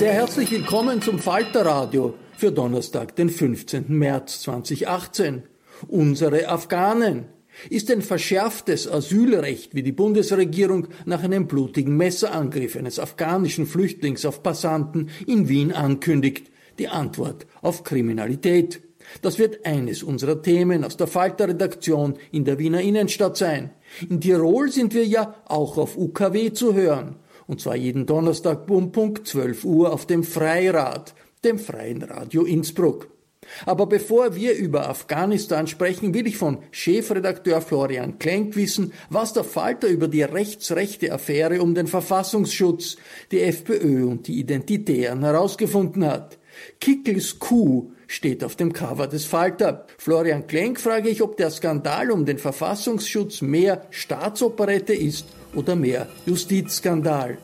Sehr herzlich willkommen zum Falter Radio für Donnerstag, den 15. März 2018. Unsere Afghanen ist ein verschärftes Asylrecht, wie die Bundesregierung nach einem blutigen Messerangriff eines afghanischen Flüchtlings auf Passanten in Wien ankündigt, die Antwort auf Kriminalität. Das wird eines unserer Themen aus der Falter-Redaktion in der Wiener Innenstadt sein. In Tirol sind wir ja auch auf UKW zu hören. Und zwar jeden Donnerstag um Punkt 12 Uhr auf dem Freirad, dem Freien Radio Innsbruck. Aber bevor wir über Afghanistan sprechen, will ich von Chefredakteur Florian Klenk wissen, was der Falter über die rechtsrechte Affäre um den Verfassungsschutz, die FPÖ und die Identitären herausgefunden hat. Kickels Kuh steht auf dem Cover des Falter. Florian Klenk frage ich, ob der Skandal um den Verfassungsschutz mehr Staatsoperette ist oder mehr Justizskandal.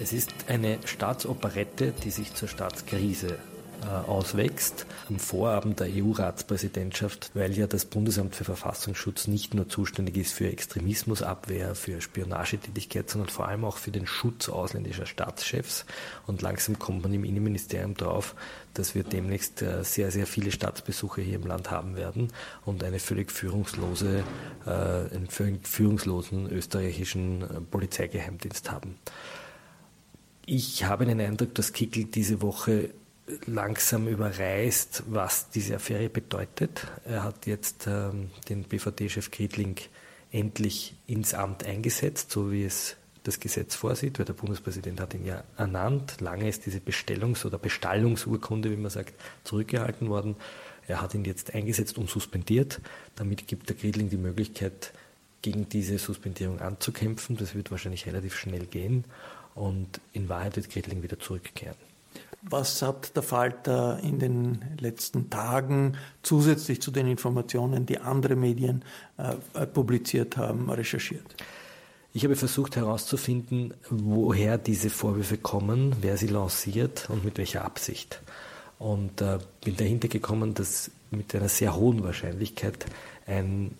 Es ist eine Staatsoperette, die sich zur Staatskrise äh, auswächst. Am Vorabend der EU-Ratspräsidentschaft, weil ja das Bundesamt für Verfassungsschutz nicht nur zuständig ist für Extremismusabwehr, für Spionagetätigkeit, sondern vor allem auch für den Schutz ausländischer Staatschefs. Und langsam kommt man im Innenministerium drauf, dass wir demnächst äh, sehr, sehr viele Staatsbesuche hier im Land haben werden und eine völlig führungslose, äh, einen völlig führungslosen österreichischen Polizeigeheimdienst haben. Ich habe den Eindruck, dass Kickel diese Woche langsam überreißt, was diese Affäre bedeutet. Er hat jetzt ähm, den BVD-Chef Kriedling endlich ins Amt eingesetzt, so wie es das Gesetz vorsieht, weil der Bundespräsident hat ihn ja ernannt. Lange ist diese Bestellungs- oder Bestallungsurkunde, wie man sagt, zurückgehalten worden. Er hat ihn jetzt eingesetzt und suspendiert. Damit gibt der Kriedling die Möglichkeit, gegen diese Suspendierung anzukämpfen. Das wird wahrscheinlich relativ schnell gehen. Und in Wahrheit wird Kriedling wieder zurückkehren. Was hat der Falter in den letzten Tagen zusätzlich zu den Informationen, die andere Medien äh, publiziert haben, recherchiert? Ich habe versucht herauszufinden, woher diese Vorwürfe kommen, wer sie lanciert und mit welcher Absicht. Und äh, bin dahinter gekommen, dass mit einer sehr hohen Wahrscheinlichkeit ein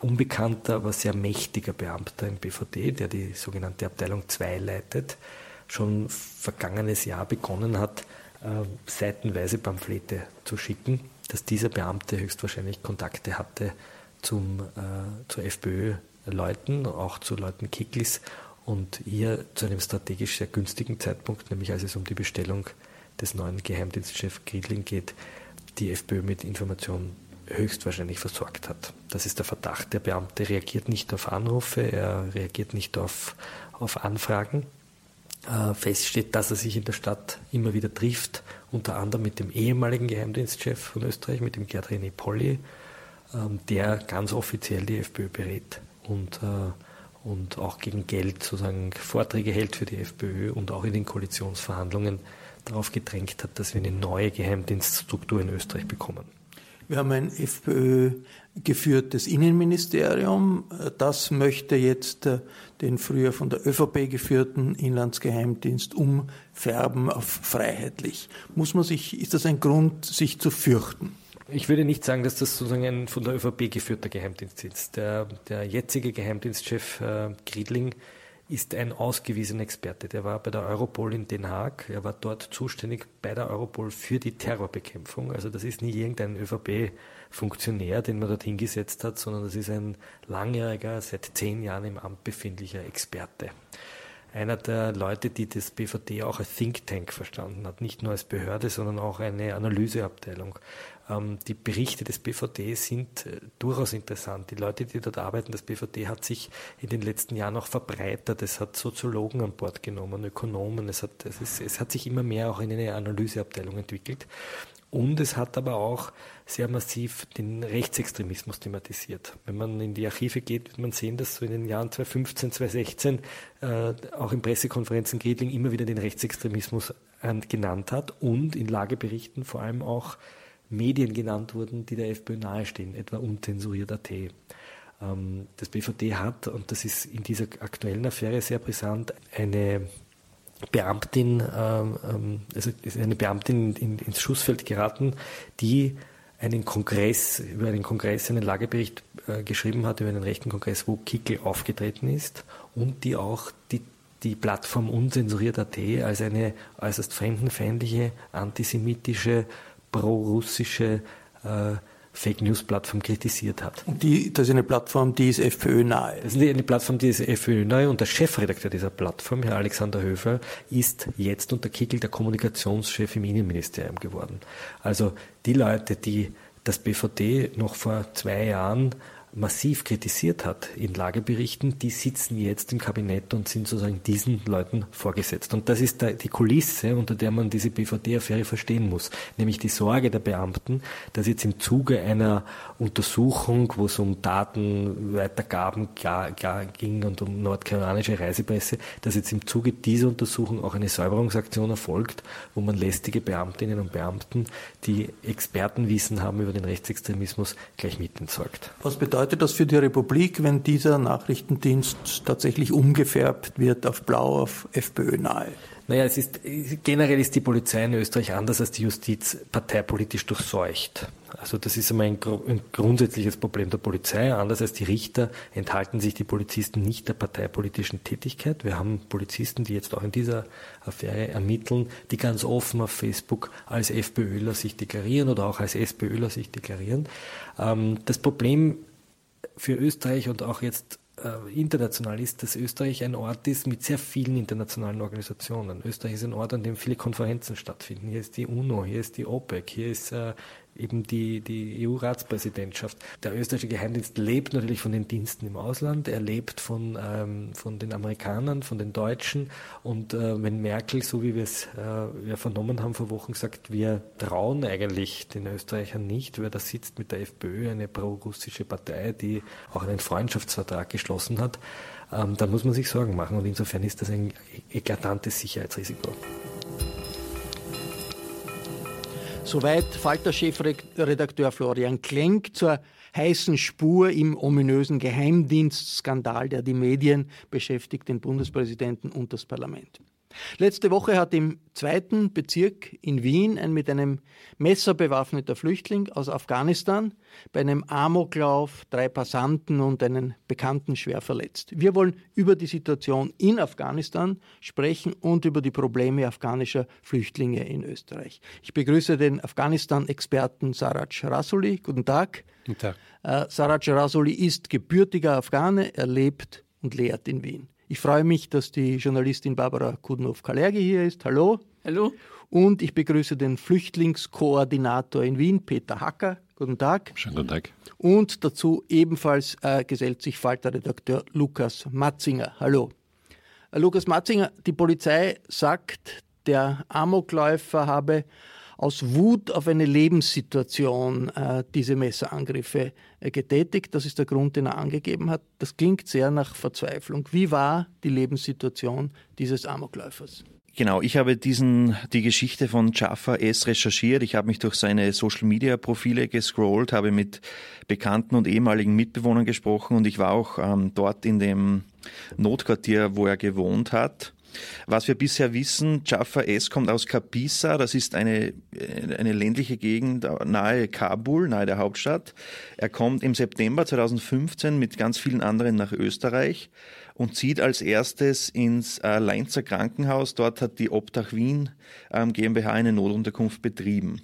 unbekannter, aber sehr mächtiger Beamter im BVD, der die sogenannte Abteilung 2 leitet, schon vergangenes Jahr begonnen hat, äh, seitenweise Pamphlete zu schicken, dass dieser Beamte höchstwahrscheinlich Kontakte hatte zum, äh, zur FPÖ-Leuten, auch zu Leuten Kicklis und hier zu einem strategisch sehr günstigen Zeitpunkt, nämlich als es um die Bestellung des neuen Geheimdienstchefs Griedling geht, die FPÖ mit Informationen höchstwahrscheinlich versorgt hat. Das ist der Verdacht. Der Beamte reagiert nicht auf Anrufe, er reagiert nicht auf, auf Anfragen äh, feststeht, dass er sich in der Stadt immer wieder trifft, unter anderem mit dem ehemaligen Geheimdienstchef von Österreich, mit dem Gerd René Polly, ähm, der ganz offiziell die FPÖ berät und, äh, und auch gegen Geld sozusagen Vorträge hält für die FPÖ und auch in den Koalitionsverhandlungen darauf gedrängt hat, dass wir eine neue Geheimdienststruktur in Österreich bekommen. Wir haben ein FPÖ geführtes Innenministerium. Das möchte jetzt äh, den früher von der ÖVP geführten Inlandsgeheimdienst umfärben auf freiheitlich. Muss man sich, ist das ein Grund, sich zu fürchten? Ich würde nicht sagen, dass das sozusagen ein von der ÖVP geführter Geheimdienst ist. Der, der jetzige Geheimdienstchef äh, Griedling ist ein ausgewiesener Experte. Der war bei der Europol in Den Haag. Er war dort zuständig bei der Europol für die Terrorbekämpfung. Also das ist nie irgendein ÖVP-Funktionär, den man dort hingesetzt hat, sondern das ist ein langjähriger, seit zehn Jahren im Amt befindlicher Experte. einer der Leute, die das BVD auch als Think Tank verstanden hat, nicht nur als Behörde, sondern auch eine Analyseabteilung. Ähm, die Berichte des BVD sind äh, durchaus interessant. Die Leute, die dort arbeiten, das BVD hat sich in den letzten Jahren auch verbreitert. Es hat Soziologen an Bord genommen, Ökonomen. Es hat, es, ist, es hat sich immer mehr auch in eine Analyseabteilung entwickelt. Und es hat aber auch sehr massiv den Rechtsextremismus thematisiert. Wenn man in die Archive geht, wird man sehen, dass so in den Jahren 2015, 2016 äh, auch in Pressekonferenzen Griedling immer wieder den Rechtsextremismus genannt hat und in Lageberichten vor allem auch Medien genannt wurden, die der FPÖ nahestehen, etwa unzensuriert.at. Ähm, das BVD hat, und das ist in dieser aktuellen Affäre sehr brisant, eine Beamtin, ähm, ähm, also eine Beamtin in, ins Schussfeld geraten, die einen Kongress, über einen Kongress einen Lagebericht äh, geschrieben hat, über einen rechten Kongress, wo Kickel aufgetreten ist und die auch die, die Plattform Unzensuriert.at als eine äußerst fremdenfeindliche, antisemitische, pro-russische äh, Fake News Plattform kritisiert hat. Und die, das ist eine Plattform, die ist FPÖ nahe. Das ist eine Plattform, die ist FPÖ nahe und der Chefredakteur dieser Plattform, Herr Alexander Höfer, ist jetzt unter Kickel der Kommunikationschef im Innenministerium geworden. Also die Leute, die das BVD noch vor zwei Jahren massiv kritisiert hat in Lageberichten, die sitzen jetzt im Kabinett und sind sozusagen diesen Leuten vorgesetzt. Und das ist die Kulisse, unter der man diese BVD-Affäre verstehen muss, nämlich die Sorge der Beamten, dass jetzt im Zuge einer Untersuchung, wo es um Datenweitergaben ging und um nordkoreanische Reisepresse, dass jetzt im Zuge dieser Untersuchung auch eine Säuberungsaktion erfolgt, wo man lästige Beamtinnen und Beamten, die Expertenwissen haben über den Rechtsextremismus, gleich mit entsorgt. Was bedeutet das für die Republik, wenn dieser Nachrichtendienst tatsächlich umgefärbt wird auf Blau, auf FPÖ nahe? Naja, es ist, generell ist die Polizei in Österreich anders als die Justiz parteipolitisch durchseucht. Also das ist einmal ein, ein, grundsätzliches Problem der Polizei. Anders als die Richter enthalten sich die Polizisten nicht der parteipolitischen Tätigkeit. Wir haben Polizisten, die jetzt auch in dieser Affäre ermitteln, die ganz offen auf Facebook als FPÖler sich deklarieren oder auch als SPÖler sich deklarieren. Ähm, das Problem für Österreich und auch jetzt international ist, dass Österreich ein Ort ist mit sehr vielen internationalen Organisationen. Österreich ist ein Ort, an dem viele Konferenzen stattfinden. Hier ist die UNO, hier ist die OPEC, hier ist äh, eben die, die EU-Ratspräsidentschaft. Der österreichische Geheimdienst lebt natürlich von den Diensten im Ausland, er lebt von, ähm, von den Amerikanern, von den Deutschen und äh, wenn Merkel, so wie wir es äh, vernommen haben vor Wochen, sagt, wir trauen eigentlich den Österreichern nicht, wer da sitzt mit der FPÖ, eine pro-russische Partei, die auch einen Freundschaftsvertrag geschlossen hat, ähm, dann muss man sich Sorgen machen und insofern ist das ein eklatantes Sicherheitsrisiko. Soweit Falter-Chefredakteur Florian Klenk zur heißen Spur im ominösen Geheimdienstskandal, der die Medien beschäftigt, den Bundespräsidenten und das Parlament. Letzte Woche hat im zweiten Bezirk in Wien ein mit einem Messer bewaffneter Flüchtling aus Afghanistan bei einem Amoklauf drei Passanten und einen Bekannten schwer verletzt. Wir wollen über die Situation in Afghanistan sprechen und über die Probleme afghanischer Flüchtlinge in Österreich. Ich begrüße den Afghanistan-Experten Saraj Rasuli. Guten Tag. Guten Tag. Äh, Saraj Rasuli ist gebürtiger Afghane, er lebt und lehrt in Wien. Ich freue mich, dass die Journalistin Barbara Kudnow-Kalergi hier ist. Hallo. Hallo. Und ich begrüße den Flüchtlingskoordinator in Wien, Peter Hacker. Guten Tag. Schönen guten Tag. Und dazu ebenfalls äh, gesellt sich Falter-Redakteur Lukas Matzinger. Hallo. Äh, Lukas Matzinger, die Polizei sagt, der Amokläufer habe aus Wut auf eine Lebenssituation äh, diese Messerangriffe äh, getätigt. Das ist der Grund, den er angegeben hat. Das klingt sehr nach Verzweiflung. Wie war die Lebenssituation dieses Amokläufers? Genau, ich habe diesen, die Geschichte von Jaffa S. recherchiert. Ich habe mich durch seine Social Media Profile gescrollt, habe mit Bekannten und ehemaligen Mitbewohnern gesprochen und ich war auch ähm, dort in dem Notquartier, wo er gewohnt hat. Was wir bisher wissen, Jaffa S. kommt aus Kapisa, das ist eine, eine ländliche Gegend nahe Kabul, nahe der Hauptstadt. Er kommt im September 2015 mit ganz vielen anderen nach Österreich und zieht als erstes ins äh, Leinzer Krankenhaus. Dort hat die Obdach Wien ähm, GmbH eine Notunterkunft betrieben.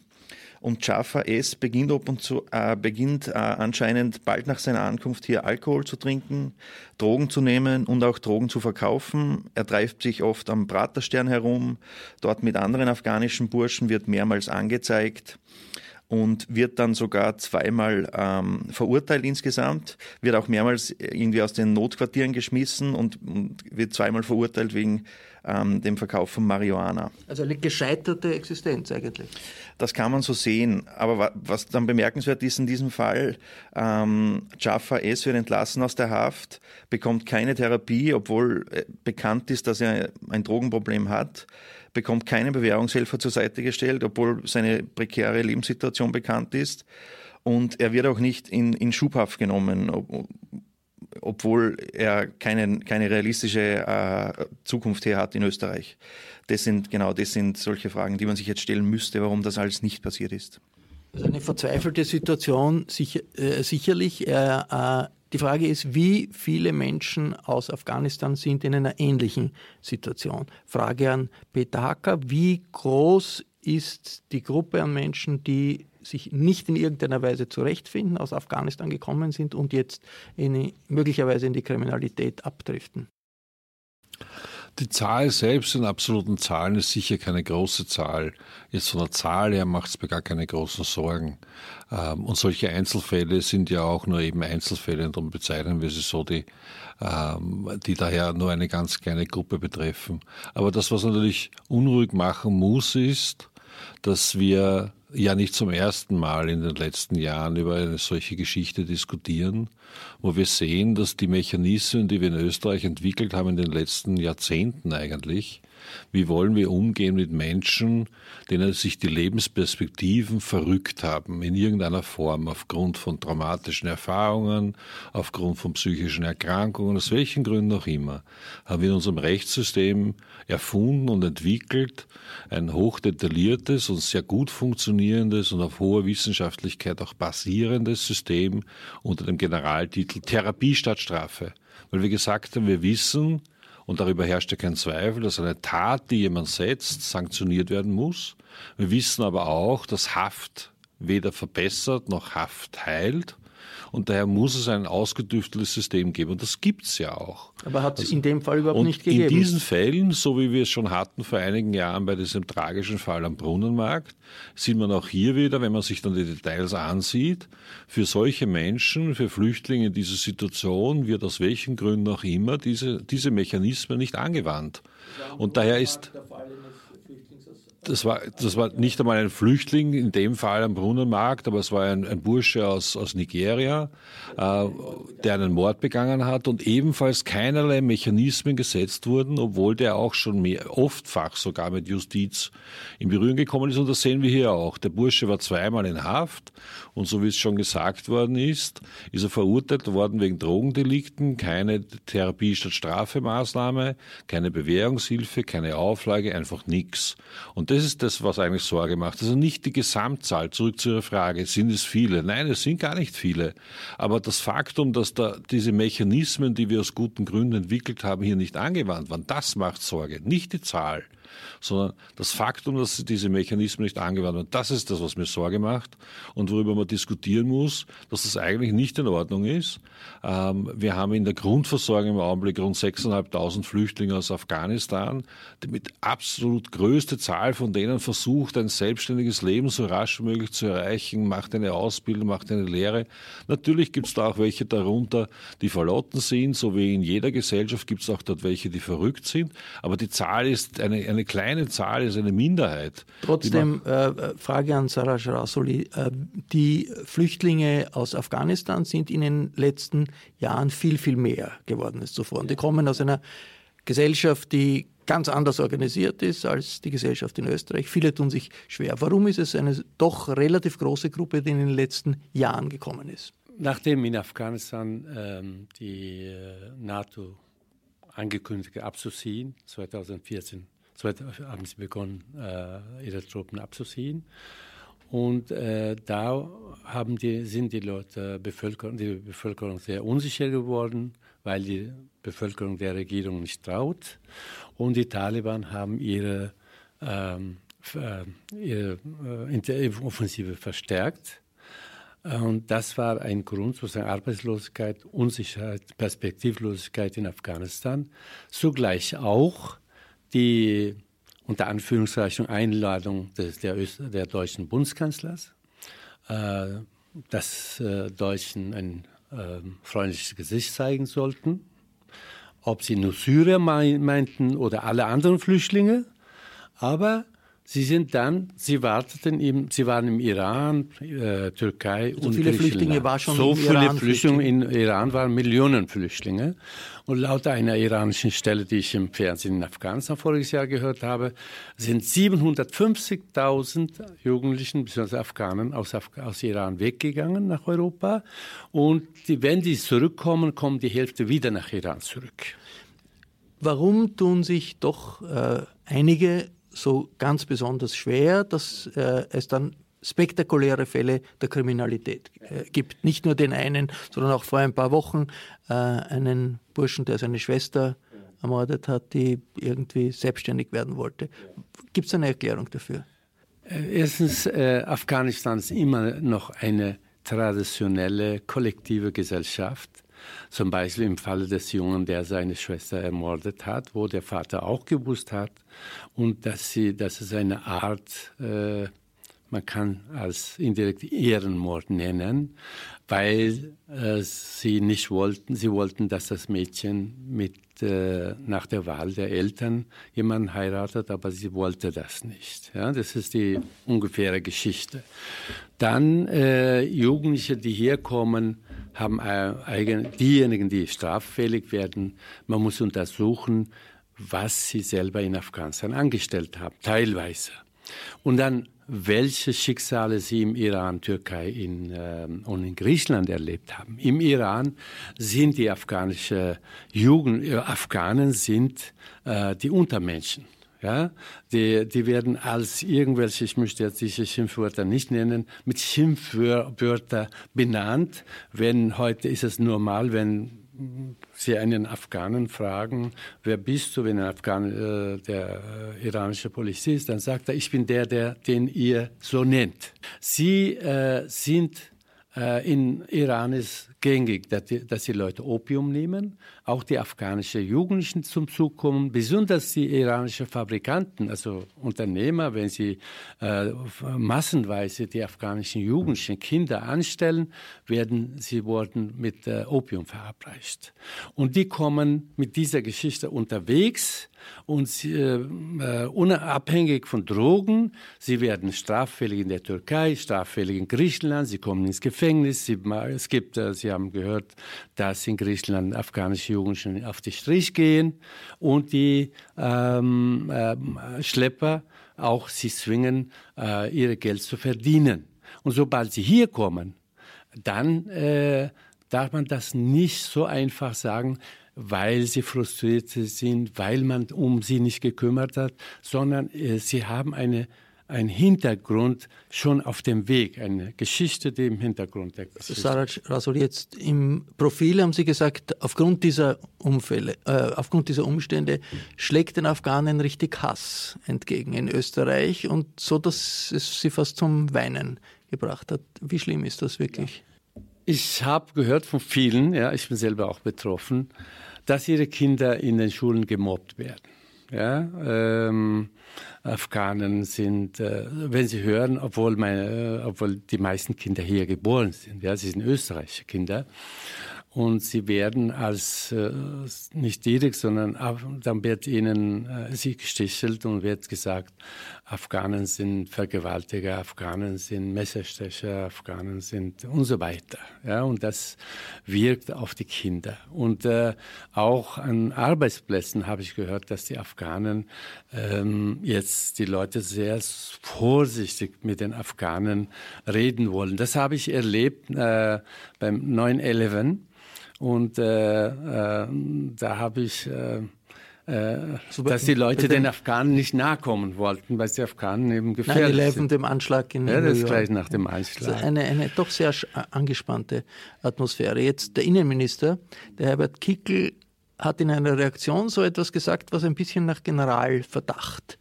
Und Jafar S. beginnt, ab und zu, äh, beginnt äh, anscheinend bald nach seiner Ankunft hier Alkohol zu trinken, Drogen zu nehmen und auch Drogen zu verkaufen. Er treibt sich oft am Praterstern herum, dort mit anderen afghanischen Burschen, wird mehrmals angezeigt und wird dann sogar zweimal ähm, verurteilt insgesamt, wird auch mehrmals irgendwie aus den Notquartieren geschmissen und, und wird zweimal verurteilt wegen ähm, dem Verkauf von Marihuana. Also eine gescheiterte Existenz eigentlich. Das kann man so sehen. Aber was dann bemerkenswert ist in diesem Fall, ähm, Jaffa S. wird entlassen aus der Haft, bekommt keine Therapie, obwohl äh, bekannt ist, dass er ein Drogenproblem hat bekommt keine Bewährungshelfer zur Seite gestellt, obwohl seine prekäre Lebenssituation bekannt ist. Und er wird auch nicht in, in Schubhaft genommen, ob, obwohl er keine, keine realistische äh, Zukunft hier hat in Österreich. Das sind genau, das sind solche Fragen, die man sich jetzt stellen müsste, warum das alles nicht passiert ist. Also eine verzweifelte Situation sicher, äh, sicherlich. Äh, die Frage ist, wie viele Menschen aus Afghanistan sind in einer ähnlichen Situation? Frage an Peter Hacker, wie groß ist die Gruppe an Menschen, die sich nicht in irgendeiner Weise zurechtfinden, aus Afghanistan gekommen sind und jetzt in, möglicherweise in die Kriminalität abdriften? Die Zahl selbst in absoluten Zahlen ist sicher keine große Zahl. Jetzt von der Zahl her macht es mir gar keine großen Sorgen. Ähm, und solche Einzelfälle sind ja auch nur eben Einzelfälle, und darum bezeichnen wir sie so, die, ähm, die daher nur eine ganz kleine Gruppe betreffen. Aber das, was natürlich unruhig machen muss, ist, dass wir ja nicht zum ersten Mal in den letzten Jahren über eine solche Geschichte diskutieren, wo wir sehen, dass die Mechanismen, die wir in Österreich entwickelt haben in den letzten Jahrzehnten eigentlich, wie wollen wir umgehen mit Menschen, denen sich die Lebensperspektiven verrückt haben, in irgendeiner Form, aufgrund von traumatischen Erfahrungen, aufgrund von psychischen Erkrankungen, aus welchen Gründen auch immer, haben wir in unserem Rechtssystem erfunden und entwickelt ein hochdetailliertes und sehr gut funktionierendes und auf hoher Wissenschaftlichkeit auch basierendes System unter dem Generaltitel Therapie statt Strafe. Weil wir gesagt haben, wir wissen, und darüber herrscht ja kein Zweifel, dass eine Tat, die jemand setzt, sanktioniert werden muss. Wir wissen aber auch, dass Haft weder verbessert noch Haft heilt. Und daher muss es ein ausgedüfteltes System geben. Und das gibt es ja auch. Aber hat es also, in dem Fall überhaupt nicht gegeben? In diesen Fällen, so wie wir es schon hatten vor einigen Jahren bei diesem tragischen Fall am Brunnenmarkt, sieht man auch hier wieder, wenn man sich dann die Details ansieht, für solche Menschen, für Flüchtlinge in dieser Situation wird aus welchen Gründen auch immer diese, diese Mechanismen nicht angewandt. Und daher ist das war, das war nicht einmal ein Flüchtling, in dem Fall am Brunnenmarkt, aber es war ein, ein Bursche aus, aus Nigeria, äh, der einen Mord begangen hat und ebenfalls keinerlei Mechanismen gesetzt wurden, obwohl der auch schon mehr, oftfach sogar mit Justiz in Berührung gekommen ist. Und das sehen wir hier auch. Der Bursche war zweimal in Haft und so wie es schon gesagt worden ist, ist er verurteilt worden wegen Drogendelikten, keine Therapie statt Strafemaßnahme, keine Bewährungshilfe, keine Auflage, einfach nichts. Und das ist das, was eigentlich Sorge macht. Also nicht die Gesamtzahl, zurück zu Ihrer Frage, sind es viele? Nein, es sind gar nicht viele. Aber das Faktum, dass da diese Mechanismen, die wir aus guten Gründen entwickelt haben, hier nicht angewandt waren, das macht Sorge, nicht die Zahl sondern das Faktum, dass diese Mechanismen nicht angewandt werden, das ist das, was mir Sorge macht und worüber man diskutieren muss, dass das eigentlich nicht in Ordnung ist. Ähm, wir haben in der Grundversorgung im Augenblick rund 6.500 Flüchtlinge aus Afghanistan, die mit absolut größte Zahl von denen versucht, ein selbstständiges Leben so rasch wie möglich zu erreichen, macht eine Ausbildung, macht eine Lehre. Natürlich gibt es da auch welche darunter, die verlotten sind, so wie in jeder Gesellschaft gibt es auch dort welche, die verrückt sind, aber die Zahl ist eine, eine kleine Zahl, ist eine Minderheit. Trotzdem, äh, äh, Frage an Sarah Rasoli, äh, die Flüchtlinge aus Afghanistan sind in den letzten Jahren viel, viel mehr geworden als zuvor. Und die kommen aus einer Gesellschaft, die ganz anders organisiert ist als die Gesellschaft in Österreich. Viele tun sich schwer. Warum ist es eine doch relativ große Gruppe, die in den letzten Jahren gekommen ist? Nachdem in Afghanistan ähm, die äh, NATO angekündigt abzuziehen, 2014 haben sie begonnen, äh, ihre Truppen abzuziehen. Und äh, da die, sind die Leute, Bevölkerung, die Bevölkerung sehr unsicher geworden, weil die Bevölkerung der Regierung nicht traut. Und die Taliban haben ihre ähm, ihre Offensive verstärkt. Und das war ein Grund, sozusagen Arbeitslosigkeit, Unsicherheit, Perspektivlosigkeit in Afghanistan. Zugleich auch die unter Anführungszeichen Einladung des, der, der deutschen Bundeskanzlers, äh, dass äh, Deutschen ein äh, freundliches Gesicht zeigen sollten. Ob sie nur Syrer meinten oder alle anderen Flüchtlinge. Aber Sie sind dann, Sie warteten im, Sie waren im Iran, äh, Türkei so und viele Flüchtlinge war schon So viele Iran Flüchtlinge in Iran waren Millionen Flüchtlinge. Und laut einer iranischen Stelle, die ich im Fernsehen in Afghanistan voriges Jahr gehört habe, sind 750.000 Jugendlichen bzw. Afghanen aus, Af aus Iran weggegangen nach Europa. Und die, wenn die zurückkommen, kommen die Hälfte wieder nach Iran zurück. Warum tun sich doch äh, einige so ganz besonders schwer, dass äh, es dann spektakuläre Fälle der Kriminalität äh, gibt. Nicht nur den einen, sondern auch vor ein paar Wochen äh, einen Burschen, der seine Schwester ermordet hat, die irgendwie selbstständig werden wollte. Gibt es eine Erklärung dafür? Äh, erstens, Afghanistan ist immer noch eine traditionelle, kollektive Gesellschaft. Zum Beispiel im Falle des Jungen, der seine Schwester ermordet hat, wo der Vater auch gewusst hat und dass, sie, dass es eine Art, äh, man kann als indirekt Ehrenmord nennen, weil äh, sie nicht wollten, sie wollten, dass das Mädchen mit äh, nach der Wahl der Eltern jemanden heiratet, aber sie wollte das nicht. Ja, das ist die ungefähre Geschichte. Dann äh, Jugendliche, die hier kommen, haben eigen, diejenigen, die straffällig werden, man muss untersuchen, was sie selber in Afghanistan angestellt haben, teilweise. Und dann, welche Schicksale sie im Iran, Türkei in, äh, und in Griechenland erlebt haben. Im Iran sind die afghanische Jugend, äh, Afghanen sind äh, die Untermenschen. Ja, die, die werden als irgendwelche, ich möchte jetzt diese Schimpfwörter nicht nennen, mit Schimpfwörter benannt. Wenn heute ist es normal, wenn Sie einen Afghanen fragen, wer bist du, wenn ein Afghan äh, der äh, iranische Polizist, dann sagt er, ich bin der, der den ihr so nennt. Sie äh, sind äh, in Iran ist gängig, dass die, dass die Leute Opium nehmen, auch die afghanischen Jugendlichen zum Zug kommen, besonders die iranischen Fabrikanten, also Unternehmer, wenn sie äh, massenweise die afghanischen Jugendlichen Kinder anstellen, werden sie worden mit äh, Opium verabreicht. Und die kommen mit dieser Geschichte unterwegs und sie, äh, unabhängig von Drogen. Sie werden straffällig in der Türkei, straffällig in Griechenland, sie kommen ins Gefängnis. Sie, es gibt, äh, Sie haben gehört, dass in Griechenland afghanische Jugendliche auf die Strich gehen und die ähm, äh, Schlepper auch sie zwingen, äh, ihr Geld zu verdienen. Und sobald sie hier kommen, dann äh, darf man das nicht so einfach sagen, weil sie frustriert sind, weil man um sie nicht gekümmert hat, sondern äh, sie haben eine ein Hintergrund schon auf dem Weg, eine Geschichte, die im Hintergrund Geschichte. Saraj Rasol, jetzt im Profil haben Sie gesagt, aufgrund dieser Umfälle, äh, aufgrund dieser Umstände schlägt den Afghanen richtig Hass entgegen in Österreich und so, dass es sie fast zum Weinen gebracht hat. Wie schlimm ist das wirklich? Ich habe gehört von vielen, ja, ich bin selber auch betroffen, dass ihre Kinder in den Schulen gemobbt werden. Ja, ähm, Afghanen sind, äh, wenn sie hören, obwohl, meine, äh, obwohl die meisten Kinder hier geboren sind, ja, sie sind österreichische Kinder, und sie werden als äh, nicht direkt, sondern dann wird ihnen äh, sie gestichelt und wird gesagt, Afghanen sind Vergewaltiger, Afghanen sind Messerstecher, Afghanen sind und so weiter. Ja, und das wirkt auf die Kinder. Und äh, auch an Arbeitsplätzen habe ich gehört, dass die Afghanen ähm, jetzt die Leute sehr vorsichtig mit den Afghanen reden wollen. Das habe ich erlebt äh, beim 9-11 und äh, äh, da habe ich, äh, äh, dass die Leute den Afghanen nicht nahe kommen wollten, weil die Afghanen eben gefährlich 9 sind. dem Anschlag in Ja, das ist gleich nach dem Anschlag. Also eine, eine doch sehr angespannte Atmosphäre. Jetzt der Innenminister, der Herbert Kickel, hat in einer Reaktion so etwas gesagt, was ein bisschen nach Generalverdacht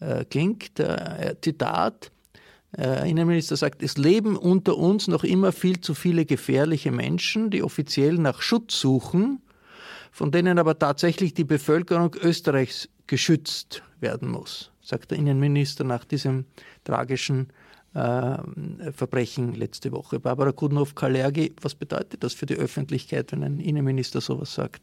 äh, klingt. Äh, Zitat. Der Innenminister sagt, es leben unter uns noch immer viel zu viele gefährliche Menschen, die offiziell nach Schutz suchen, von denen aber tatsächlich die Bevölkerung Österreichs geschützt werden muss, sagt der Innenminister nach diesem tragischen äh, Verbrechen letzte Woche. Barbara Kudnow-Kalergi, was bedeutet das für die Öffentlichkeit, wenn ein Innenminister sowas sagt?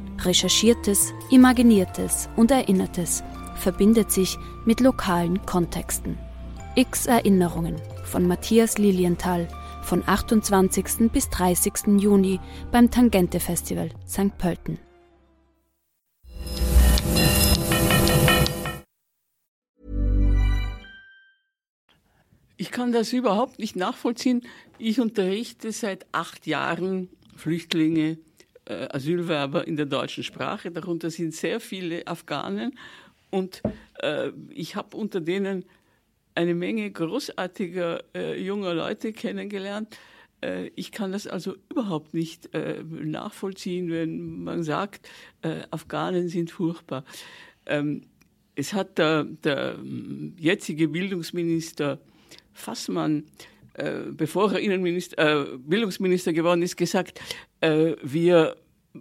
Recherchiertes, Imaginiertes und Erinnertes verbindet sich mit lokalen Kontexten. X Erinnerungen von Matthias Lilienthal von 28. bis 30. Juni beim Tangente Festival St. Pölten. Ich kann das überhaupt nicht nachvollziehen. Ich unterrichte seit acht Jahren Flüchtlinge Asylwerber in der deutschen Sprache. Darunter sind sehr viele Afghanen und äh, ich habe unter denen eine Menge großartiger äh, junger Leute kennengelernt. Äh, ich kann das also überhaupt nicht äh, nachvollziehen, wenn man sagt, äh, Afghanen sind furchtbar. Ähm, es hat der, der jetzige Bildungsminister Fassmann äh, bevor er Innenminister, äh, Bildungsminister geworden ist, gesagt, äh, wir,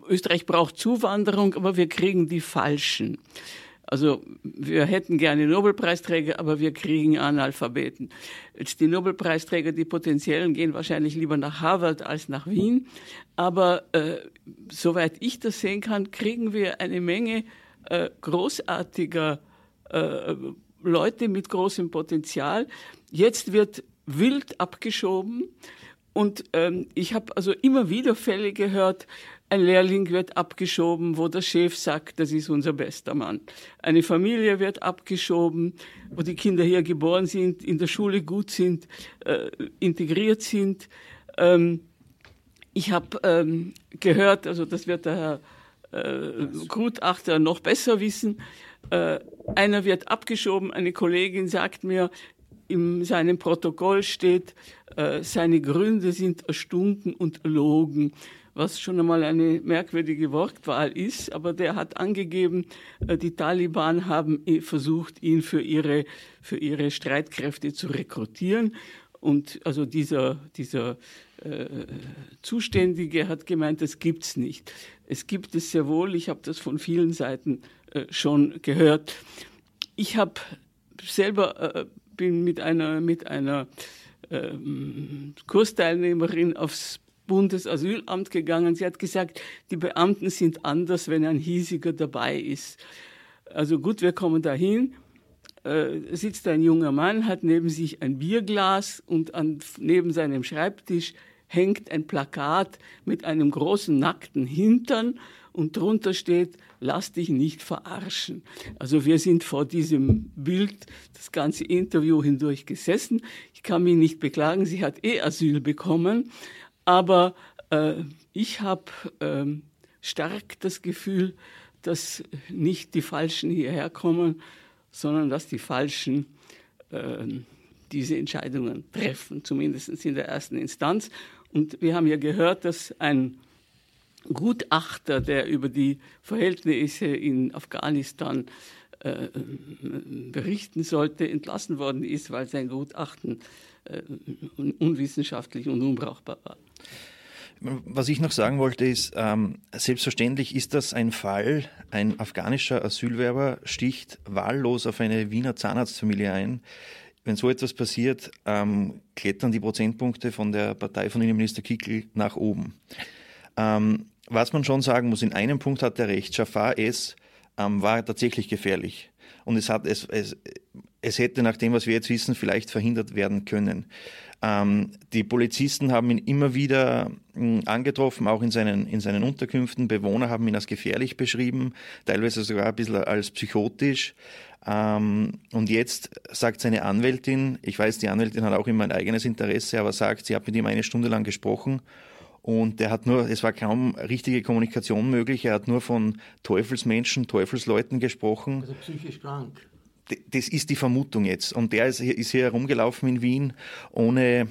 Österreich braucht Zuwanderung, aber wir kriegen die Falschen. Also wir hätten gerne Nobelpreisträger, aber wir kriegen Analphabeten. Jetzt die Nobelpreisträger, die potenziellen, gehen wahrscheinlich lieber nach Harvard als nach Wien. Aber äh, soweit ich das sehen kann, kriegen wir eine Menge äh, großartiger äh, Leute mit großem Potenzial. Jetzt wird wild abgeschoben. Und ähm, ich habe also immer wieder Fälle gehört, ein Lehrling wird abgeschoben, wo der Chef sagt, das ist unser bester Mann. Eine Familie wird abgeschoben, wo die Kinder hier geboren sind, in der Schule gut sind, äh, integriert sind. Ähm, ich habe ähm, gehört, also das wird der Herr äh, Gutachter noch besser wissen, äh, einer wird abgeschoben, eine Kollegin sagt mir, in seinem Protokoll steht, äh, seine Gründe sind erstunken und erlogen, was schon einmal eine merkwürdige Wortwahl ist. Aber der hat angegeben, äh, die Taliban haben versucht, ihn für ihre, für ihre Streitkräfte zu rekrutieren. Und also dieser, dieser äh, Zuständige hat gemeint, das gibt's nicht. Es gibt es sehr wohl. Ich habe das von vielen Seiten äh, schon gehört. Ich habe selber äh, bin mit einer, mit einer ähm, Kursteilnehmerin aufs Bundesasylamt gegangen. Sie hat gesagt, die Beamten sind anders, wenn ein hiesiger dabei ist. Also gut, wir kommen dahin. Äh, sitzt ein junger Mann, hat neben sich ein Bierglas und an, neben seinem Schreibtisch hängt ein Plakat mit einem großen nackten Hintern und drunter steht, lass dich nicht verarschen. Also wir sind vor diesem Bild das ganze Interview hindurch gesessen. Ich kann mich nicht beklagen, sie hat eh Asyl bekommen, aber äh, ich habe äh, stark das Gefühl, dass nicht die Falschen hierher kommen, sondern dass die Falschen äh, diese Entscheidungen treffen, zumindest in der ersten Instanz. Und wir haben ja gehört, dass ein Gutachter, der über die Verhältnisse in Afghanistan äh, berichten sollte, entlassen worden ist, weil sein Gutachten äh, unwissenschaftlich und unbrauchbar war. Was ich noch sagen wollte ist, ähm, selbstverständlich ist das ein Fall, ein afghanischer Asylwerber sticht wahllos auf eine Wiener Zahnarztfamilie ein. Wenn so etwas passiert, ähm, klettern die Prozentpunkte von der Partei von Innenminister Kickel nach oben. Ähm, was man schon sagen muss, in einem Punkt hat er recht. Jafar S. Ähm, war tatsächlich gefährlich. Und es hat, es, es, es hätte nach dem, was wir jetzt wissen, vielleicht verhindert werden können. Ähm, die Polizisten haben ihn immer wieder mh, angetroffen, auch in seinen, in seinen Unterkünften. Bewohner haben ihn als gefährlich beschrieben, teilweise sogar ein bisschen als psychotisch. Ähm, und jetzt sagt seine Anwältin, ich weiß, die Anwältin hat auch immer ein eigenes Interesse, aber sagt, sie hat mit ihm eine Stunde lang gesprochen und er hat nur, es war kaum richtige Kommunikation möglich, er hat nur von Teufelsmenschen, Teufelsleuten gesprochen. Also psychisch krank. Das ist die Vermutung jetzt. Und der ist, ist hier herumgelaufen in Wien ohne,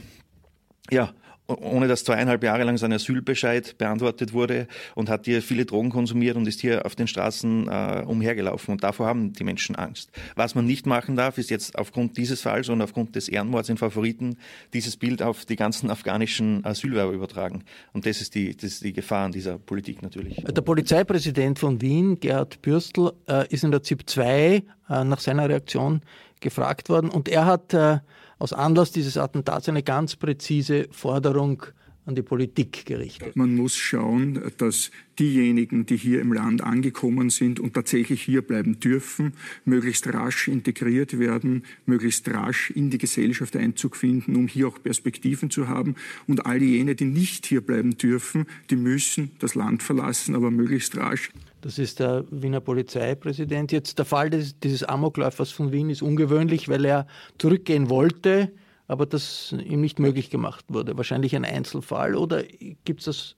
ja, ohne dass zweieinhalb Jahre lang sein Asylbescheid beantwortet wurde und hat hier viele Drogen konsumiert und ist hier auf den Straßen äh, umhergelaufen. Und davor haben die Menschen Angst. Was man nicht machen darf, ist jetzt aufgrund dieses Falls und aufgrund des Ehrenmords in Favoriten dieses Bild auf die ganzen afghanischen Asylwerber übertragen. Und das ist die, das ist die Gefahr an dieser Politik natürlich. Der Polizeipräsident von Wien, Gerhard Bürstl, äh, ist in der ZIP 2 äh, nach seiner Reaktion gefragt worden und er hat äh, aus Anlass dieses Attentats eine ganz präzise Forderung an die Politik gerichtet. Man muss schauen, dass diejenigen, die hier im Land angekommen sind und tatsächlich hier bleiben dürfen, möglichst rasch integriert werden, möglichst rasch in die Gesellschaft Einzug finden, um hier auch Perspektiven zu haben. Und all jene, die nicht hier bleiben dürfen, die müssen das Land verlassen, aber möglichst rasch. Das ist der Wiener Polizeipräsident. Jetzt der Fall des, dieses Amokläufers von Wien ist ungewöhnlich, weil er zurückgehen wollte, aber das ihm nicht möglich gemacht wurde. Wahrscheinlich ein Einzelfall oder gibt es das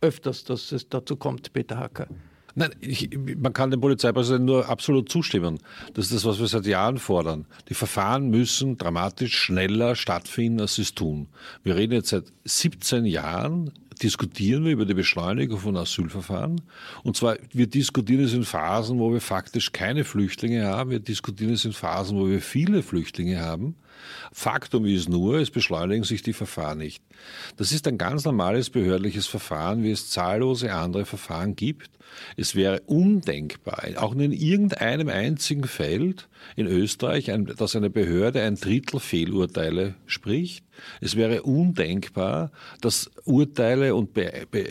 öfters, dass es dazu kommt, Peter Hacker? Nein, ich, man kann dem Polizeipräsidenten nur absolut zustimmen. Das ist das, was wir seit Jahren fordern. Die Verfahren müssen dramatisch schneller stattfinden, als sie es tun. Wir reden jetzt seit 17 Jahren diskutieren wir über die Beschleunigung von Asylverfahren. Und zwar, wir diskutieren es in Phasen, wo wir faktisch keine Flüchtlinge haben. Wir diskutieren es in Phasen, wo wir viele Flüchtlinge haben. Faktum ist nur, es beschleunigen sich die Verfahren nicht. Das ist ein ganz normales behördliches Verfahren, wie es zahllose andere Verfahren gibt. Es wäre undenkbar, auch in irgendeinem einzigen Feld in Österreich, dass eine Behörde ein Drittel Fehlurteile spricht. Es wäre undenkbar, dass Urteile und Be Be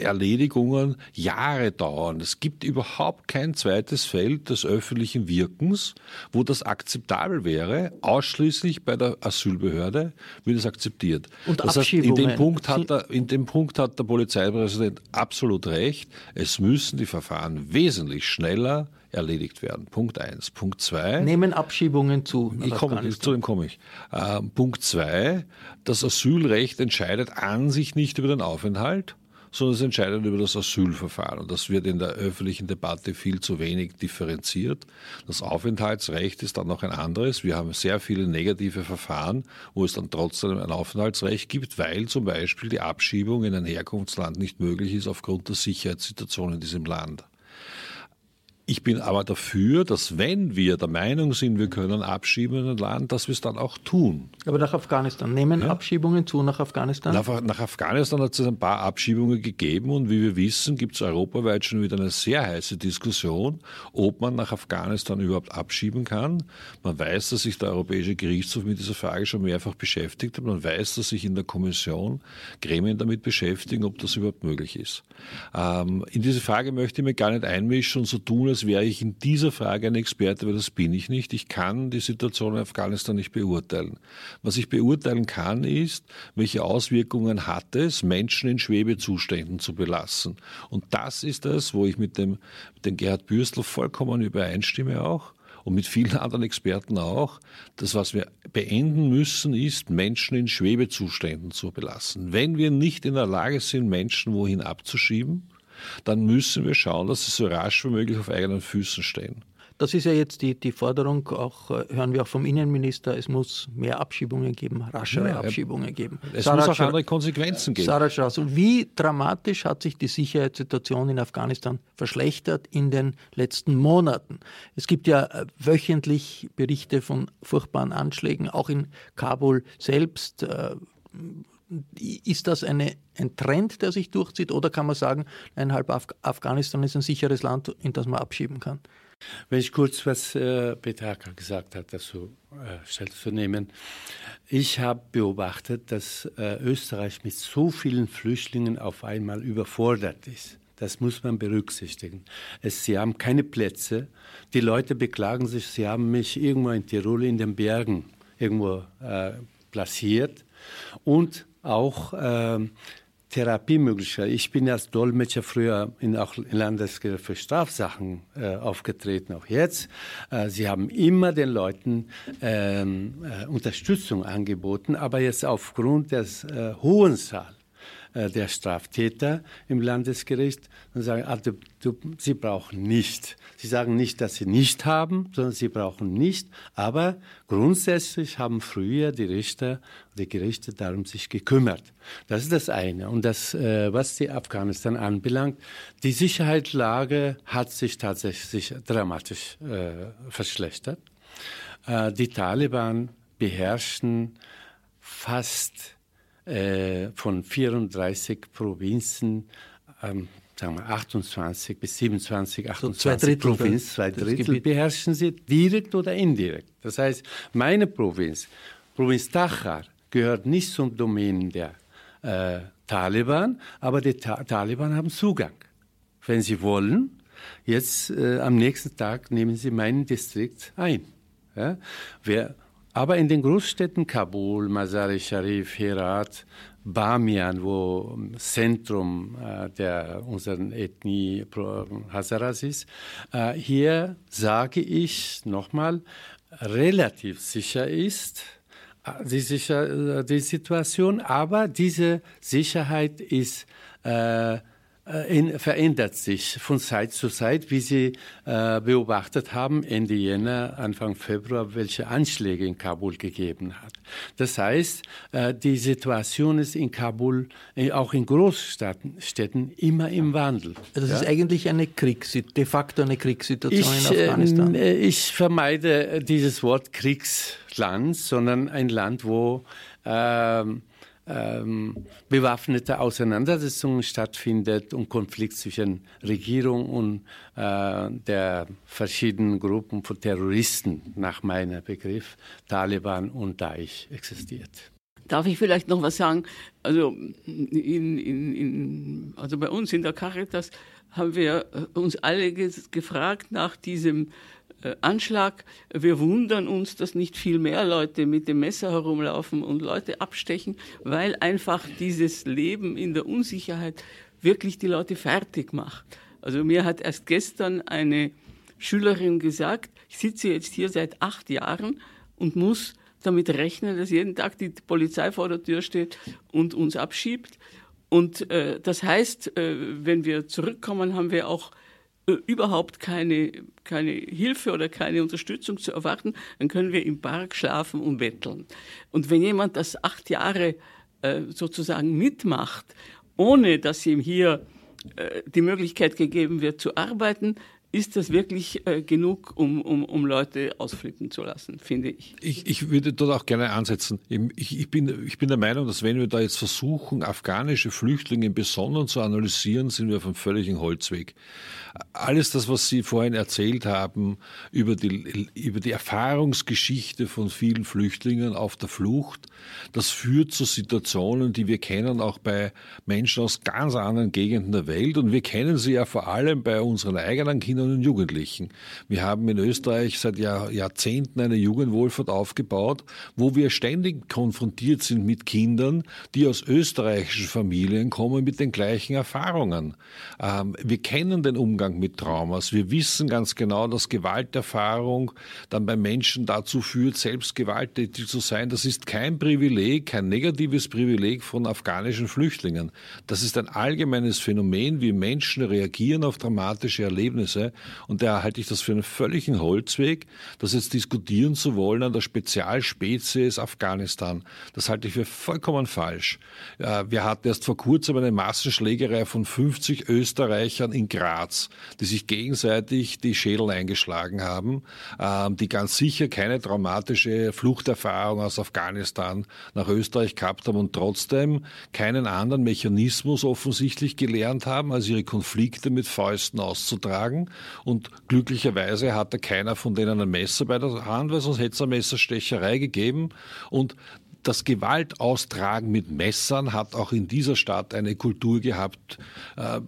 Erledigungen Jahre dauern. Es gibt überhaupt kein zweites Feld des öffentlichen Wirkens, wo das akzeptabel wäre. Ausschließlich bei der Asylbehörde wird es akzeptiert. Und das heißt, in dem, Punkt hat der, in dem Punkt hat der Polizeipräsident absolut recht. Es müssen die Verfahren wesentlich schneller erledigt werden. Punkt eins. Punkt zwei. Nehmen Abschiebungen zu. Ich komme, zu dem komme ich. Äh, Punkt zwei. Das Asylrecht entscheidet an sich nicht über den Aufenthalt, sondern es entscheidet über das Asylverfahren. Und das wird in der öffentlichen Debatte viel zu wenig differenziert. Das Aufenthaltsrecht ist dann noch ein anderes. Wir haben sehr viele negative Verfahren, wo es dann trotzdem ein Aufenthaltsrecht gibt, weil zum Beispiel die Abschiebung in ein Herkunftsland nicht möglich ist aufgrund der Sicherheitssituation in diesem Land. Ich bin aber dafür, dass wenn wir der Meinung sind, wir können abschieben in ein Land, dass wir es dann auch tun. Aber nach Afghanistan. Nehmen ja? Abschiebungen zu nach Afghanistan? Nach, nach Afghanistan hat es ein paar Abschiebungen gegeben und wie wir wissen, gibt es europaweit schon wieder eine sehr heiße Diskussion, ob man nach Afghanistan überhaupt abschieben kann. Man weiß, dass sich der Europäische Gerichtshof mit dieser Frage schon mehrfach beschäftigt hat. Man weiß, dass sich in der Kommission Gremien damit beschäftigen, ob das überhaupt möglich ist. Ähm, in diese Frage möchte ich mir gar nicht einmischen und so tun, als als wäre ich in dieser Frage ein Experte, weil das bin ich nicht. Ich kann die Situation in Afghanistan nicht beurteilen. Was ich beurteilen kann, ist, welche Auswirkungen hat es, Menschen in Schwebezuständen zu belassen. Und das ist das, wo ich mit dem, mit dem Gerhard Bürstl vollkommen übereinstimme auch und mit vielen anderen Experten auch. Das, was wir beenden müssen, ist, Menschen in Schwebezuständen zu belassen. Wenn wir nicht in der Lage sind, Menschen wohin abzuschieben, dann müssen wir schauen, dass sie so rasch wie möglich auf eigenen Füßen stehen. Das ist ja jetzt die, die Forderung, auch äh, hören wir auch vom Innenminister, es muss mehr Abschiebungen geben, raschere ja, Abschiebungen geben. Es Sarah muss auch andere Konsequenzen geben. Sarah Strassel, wie dramatisch hat sich die Sicherheitssituation in Afghanistan verschlechtert in den letzten Monaten? Es gibt ja äh, wöchentlich Berichte von furchtbaren Anschlägen, auch in Kabul selbst. Ist das eine, ein Trend, der sich durchzieht, oder kann man sagen, ein halb Af Afghanistan ist ein sicheres Land, in das man abschieben kann? Wenn ich kurz was äh, Petaka gesagt hat, dazu äh, stellzunehmen. Ich habe beobachtet, dass äh, Österreich mit so vielen Flüchtlingen auf einmal überfordert ist. Das muss man berücksichtigen. Es, sie haben keine Plätze. Die Leute beklagen sich, sie haben mich irgendwo in Tirol in den Bergen irgendwo äh, platziert. Und auch äh, Therapiemöglichkeiten. Ich bin als Dolmetscher früher in auch Landesgericht für Strafsachen äh, aufgetreten, auch jetzt. Äh, sie haben immer den Leuten ähm, äh, Unterstützung angeboten, aber jetzt aufgrund des äh, hohen Zahl äh, der Straftäter im Landesgericht und sagen, du, sie brauchen nicht. Sie sagen nicht, dass sie nicht haben, sondern sie brauchen nicht. Aber grundsätzlich haben früher die Richter, die Gerichte darum sich gekümmert. Das ist das eine. Und das, äh, was die Afghanistan anbelangt, die Sicherheitslage hat sich tatsächlich dramatisch äh, verschlechtert. Äh, die Taliban beherrschen fast von 34 Provinzen, ähm, sagen wir 28 bis 27, 28 zwei Drittel Provinzen, zwei Drittel beherrschen sie direkt oder indirekt. Das heißt, meine Provinz, Provinz Tachar, gehört nicht zum Domänen der äh, Taliban, aber die Ta Taliban haben Zugang. Wenn sie wollen, jetzt äh, am nächsten Tag nehmen sie meinen Distrikt ein. Ja? Wer, aber in den Großstädten Kabul, Mazar-e Sharif, Herat, Bamian, wo Zentrum äh, der unseren Ethnie Hazaras ist, äh, hier sage ich nochmal, relativ sicher ist äh, die, sicher, äh, die Situation, aber diese Sicherheit ist äh, in, verändert sich von Zeit zu Zeit, wie Sie äh, beobachtet haben, Ende Jänner, Anfang Februar, welche Anschläge in Kabul gegeben hat. Das heißt, äh, die Situation ist in Kabul, äh, auch in Großstädten, immer im Wandel. Das ja? ist eigentlich eine Kriegssituation, de facto eine Kriegssituation ich, in Afghanistan. Äh, ich vermeide dieses Wort Kriegsland, sondern ein Land, wo ähm, ähm, bewaffnete Auseinandersetzungen stattfindet und Konflikt zwischen Regierung und äh, der verschiedenen Gruppen von Terroristen nach meinem Begriff Taliban und Daesh existiert. Darf ich vielleicht noch was sagen? Also, in, in, in, also bei uns in der Caritas haben wir uns alle gefragt nach diesem äh, Anschlag. Wir wundern uns, dass nicht viel mehr Leute mit dem Messer herumlaufen und Leute abstechen, weil einfach dieses Leben in der Unsicherheit wirklich die Leute fertig macht. Also mir hat erst gestern eine Schülerin gesagt, ich sitze jetzt hier seit acht Jahren und muss damit rechnen, dass jeden Tag die Polizei vor der Tür steht und uns abschiebt. Und äh, das heißt, äh, wenn wir zurückkommen, haben wir auch äh, überhaupt keine, keine Hilfe oder keine Unterstützung zu erwarten, dann können wir im Park schlafen und betteln. Und wenn jemand das acht Jahre äh, sozusagen mitmacht, ohne dass ihm hier äh, die Möglichkeit gegeben wird zu arbeiten, ist das wirklich äh, genug, um, um, um Leute ausflippen zu lassen, finde ich. ich. Ich würde dort auch gerne ansetzen. Ich, ich, bin, ich bin der Meinung, dass wenn wir da jetzt versuchen, afghanische Flüchtlinge im Besonderen zu analysieren, sind wir auf einem völligen Holzweg. Alles das, was Sie vorhin erzählt haben über die, über die Erfahrungsgeschichte von vielen Flüchtlingen auf der Flucht, das führt zu Situationen, die wir kennen auch bei Menschen aus ganz anderen Gegenden der Welt. Und wir kennen sie ja vor allem bei unseren eigenen Kindern Kindern und Jugendlichen. Wir haben in Österreich seit Jahr, Jahrzehnten eine Jugendwohlfahrt aufgebaut, wo wir ständig konfrontiert sind mit Kindern, die aus österreichischen Familien kommen mit den gleichen Erfahrungen. Ähm, wir kennen den Umgang mit Traumas. Wir wissen ganz genau, dass Gewalterfahrung dann bei Menschen dazu führt, selbst gewalttätig zu sein. Das ist kein Privileg, kein negatives Privileg von afghanischen Flüchtlingen. Das ist ein allgemeines Phänomen, wie Menschen reagieren auf dramatische Erlebnisse. Und da halte ich das für einen völligen Holzweg, das jetzt diskutieren zu wollen an der Spezialspezies Afghanistan. Das halte ich für vollkommen falsch. Wir hatten erst vor kurzem eine Massenschlägerei von 50 Österreichern in Graz, die sich gegenseitig die Schädel eingeschlagen haben, ähm, die ganz sicher keine traumatische Fluchterfahrung aus Afghanistan nach Österreich gehabt haben und trotzdem keinen anderen Mechanismus offensichtlich gelernt haben, als ihre Konflikte mit Fäusten auszutragen und glücklicherweise hatte keiner von denen ein Messer bei der Hand, weil sonst hätte es eine Messerstecherei gegeben. Und das Gewaltaustragen mit Messern hat auch in dieser Stadt eine Kultur gehabt äh,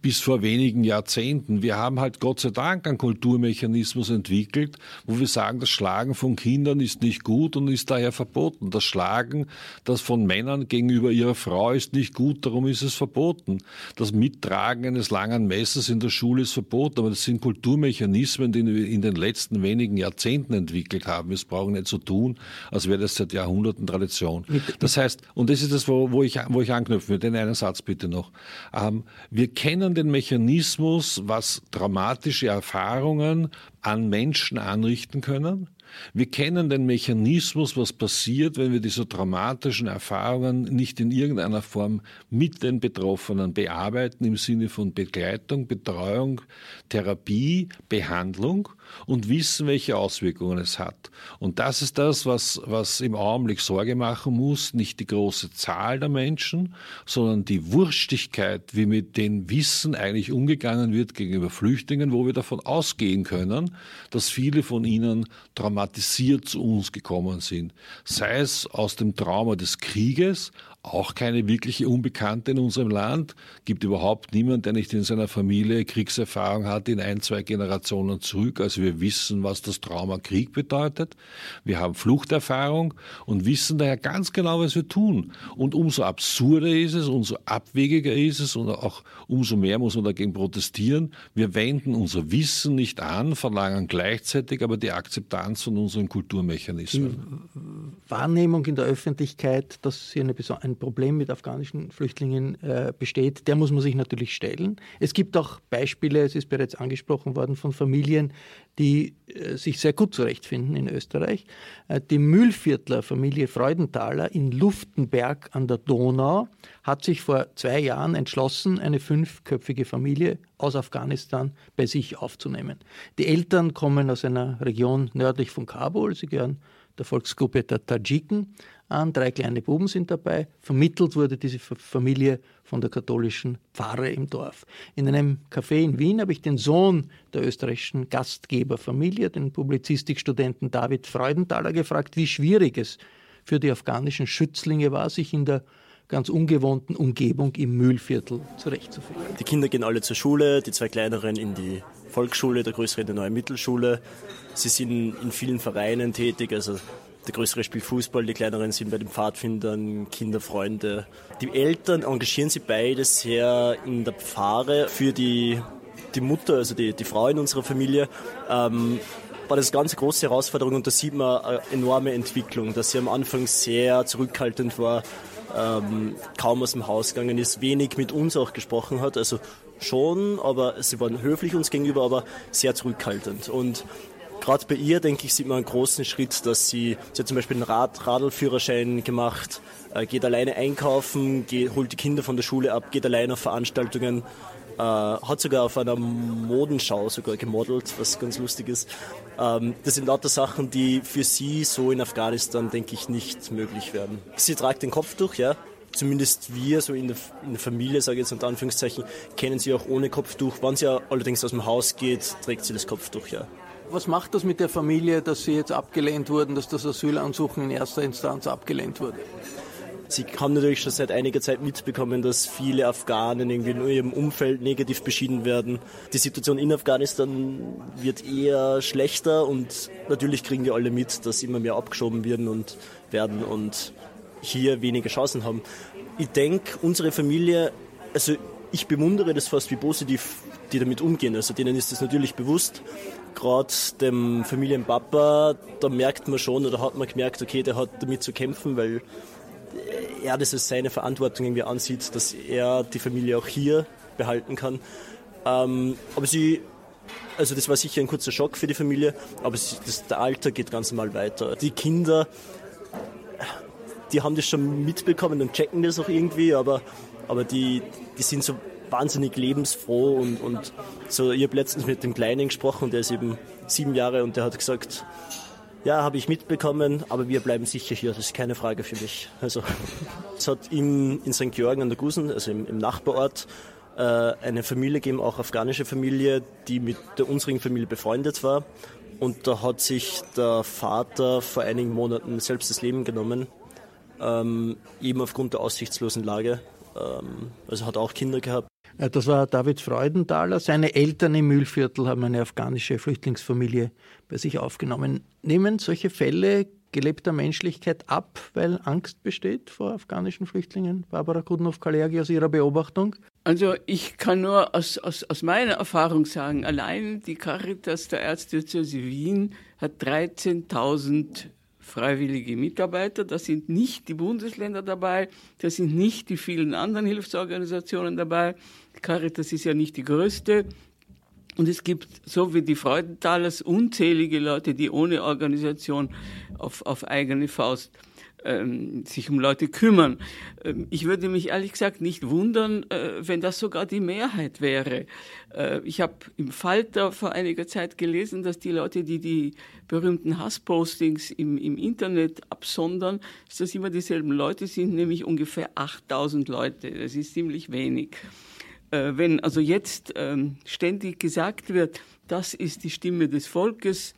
bis vor wenigen Jahrzehnten. Wir haben halt Gott sei Dank einen Kulturmechanismus entwickelt, wo wir sagen, das Schlagen von Kindern ist nicht gut und ist daher verboten. Das Schlagen, das von Männern gegenüber ihrer Frau ist nicht gut, darum ist es verboten. Das Mittragen eines langen Messers in der Schule ist verboten, aber das sind Kulturmechanismen, die wir in den letzten wenigen Jahrzehnten entwickelt haben. Wir brauchen nicht so tun, als wäre das seit Jahrhunderten Tradition. Das heißt, und das ist das, wo, wo ich, wo ich anknüpfen will, den einen Satz bitte noch. Ähm, wir kennen den Mechanismus, was dramatische Erfahrungen an Menschen anrichten können. Wir kennen den Mechanismus, was passiert, wenn wir diese traumatischen Erfahrungen nicht in irgendeiner Form mit den Betroffenen bearbeiten im Sinne von Begleitung, Betreuung, Therapie, Behandlung und wissen, welche Auswirkungen es hat. Und das ist das, was, was im Augenblick Sorge machen muss, nicht die große Zahl der Menschen, sondern die Wurstigkeit, wie mit dem Wissen eigentlich umgegangen wird gegenüber Flüchtlingen, wo wir davon ausgehen können, dass viele von ihnen traumatisiert zu uns gekommen sind. Sei es aus dem Trauma des Krieges, auch keine wirkliche Unbekannte in unserem Land. Gibt überhaupt niemand, der nicht in seiner Familie Kriegserfahrung hat, in ein, zwei Generationen zurück. Also wir wissen, was das Trauma Krieg bedeutet. Wir haben Fluchterfahrung und wissen daher ganz genau, was wir tun. Und umso absurder ist es, umso abwegiger ist es und auch umso mehr muss man dagegen protestieren. Wir wenden unser Wissen nicht an, verlangen gleichzeitig aber die Akzeptanz von unseren Kulturmechanismen. Die Wahrnehmung in der Öffentlichkeit, dass hier eine, ein Problem mit afghanischen Flüchtlingen äh, besteht, der muss man sich natürlich stellen. Es gibt auch Beispiele, es ist bereits angesprochen worden, von Familien, die äh, sich sehr gut zurechtfinden in Österreich. Äh, die Mühlviertler Familie Freudenthaler in Luftenberg an der Donau hat sich vor zwei Jahren entschlossen, eine fünfköpfige Familie aus Afghanistan bei sich aufzunehmen. Die Eltern kommen aus einer Region nördlich von Kabul, sie gehören der Volksgruppe der Tadschiken an. Drei kleine Buben sind dabei. Vermittelt wurde diese Familie von der katholischen Pfarre im Dorf. In einem Café in Wien habe ich den Sohn der österreichischen Gastgeberfamilie, den Publizistikstudenten David Freudenthaler, gefragt, wie schwierig es für die afghanischen Schützlinge war, sich in der ganz ungewohnten Umgebung im Mühlviertel zurechtzufinden. Die Kinder gehen alle zur Schule, die zwei kleineren in die Volksschule, der größere in die neue Mittelschule. Sie sind in vielen Vereinen tätig, also der größere spielt Fußball, die kleineren sind bei den Pfadfindern, Kinderfreunde. Die Eltern engagieren sich beide sehr in der Pfarre für die, die Mutter, also die, die Frau in unserer Familie. Ähm, war das eine ganz große Herausforderung und da sieht man eine enorme Entwicklung, dass sie am Anfang sehr zurückhaltend war, ähm, kaum aus dem Haus gegangen ist, wenig mit uns auch gesprochen hat. Also schon, aber sie waren höflich uns gegenüber, aber sehr zurückhaltend. Und gerade bei ihr, denke ich, sieht man einen großen Schritt, dass sie, sie hat zum Beispiel einen Rad, Radlführerschein gemacht, äh, geht alleine einkaufen, geht, holt die Kinder von der Schule ab, geht alleine auf Veranstaltungen, äh, hat sogar auf einer Modenschau sogar gemodelt, was ganz lustig ist. Ähm, das sind lauter Sachen, die für sie so in Afghanistan, denke ich, nicht möglich werden. Sie tragt den Kopftuch, ja, zumindest wir so in der, in der Familie, sage ich jetzt unter Anführungszeichen, kennen sie auch ohne Kopftuch. Wenn sie allerdings aus dem Haus geht, trägt sie das Kopftuch, ja. Was macht das mit der Familie, dass sie jetzt abgelehnt wurden, dass das Asylansuchen in erster Instanz abgelehnt wurde? Sie haben natürlich schon seit einiger Zeit mitbekommen, dass viele Afghanen irgendwie in ihrem Umfeld negativ beschieden werden. Die Situation in Afghanistan wird eher schlechter und natürlich kriegen wir alle mit, dass immer mehr abgeschoben werden und werden und hier weniger Chancen haben. Ich denke, unsere Familie, also ich bewundere das fast, wie positiv die damit umgehen. Also denen ist das natürlich bewusst. Gerade dem Familienpapa, da merkt man schon oder hat man gemerkt, okay, der hat damit zu kämpfen, weil er das als seine Verantwortung irgendwie ansieht, dass er die Familie auch hier behalten kann. Ähm, aber sie, also das war sicher ein kurzer Schock für die Familie, aber sie, das, der Alltag geht ganz normal weiter. Die Kinder, die haben das schon mitbekommen und checken das auch irgendwie, aber, aber die, die sind so wahnsinnig lebensfroh und, und so. Ich habe letztens mit dem Kleinen gesprochen, der ist eben sieben Jahre und der hat gesagt, ja, habe ich mitbekommen, aber wir bleiben sicher hier. Das ist keine Frage für mich. Also, es hat in, in St. Georgen an der Gusen, also im, im Nachbarort, äh, eine Familie gegeben, auch afghanische Familie, die mit der unseren Familie befreundet war. Und da hat sich der Vater vor einigen Monaten selbst das Leben genommen, ähm, eben aufgrund der aussichtslosen Lage. Ähm, also hat auch Kinder gehabt. Das war David Freudenthaler. Seine Eltern im Mühlviertel haben eine afghanische Flüchtlingsfamilie bei sich aufgenommen. Nehmen solche Fälle gelebter Menschlichkeit ab, weil Angst besteht vor afghanischen Flüchtlingen? Barbara Kudnov-Kalergi aus Ihrer Beobachtung? Also ich kann nur aus, aus, aus meiner Erfahrung sagen, allein die Caritas der Erzdiözese Wien hat 13.000 freiwillige Mitarbeiter. Da sind nicht die Bundesländer dabei, da sind nicht die vielen anderen Hilfsorganisationen dabei. Caritas ist ja nicht die größte. Und es gibt, so wie die Freudenthalers, unzählige Leute, die ohne Organisation auf, auf eigene Faust ähm, sich um Leute kümmern. Ähm, ich würde mich ehrlich gesagt nicht wundern, äh, wenn das sogar die Mehrheit wäre. Äh, ich habe im Falter vor einiger Zeit gelesen, dass die Leute, die die berühmten Hasspostings im, im Internet absondern, dass das immer dieselben Leute sind, nämlich ungefähr 8000 Leute. Das ist ziemlich wenig. Äh, wenn also jetzt ähm, ständig gesagt wird, das ist die Stimme des Volkes,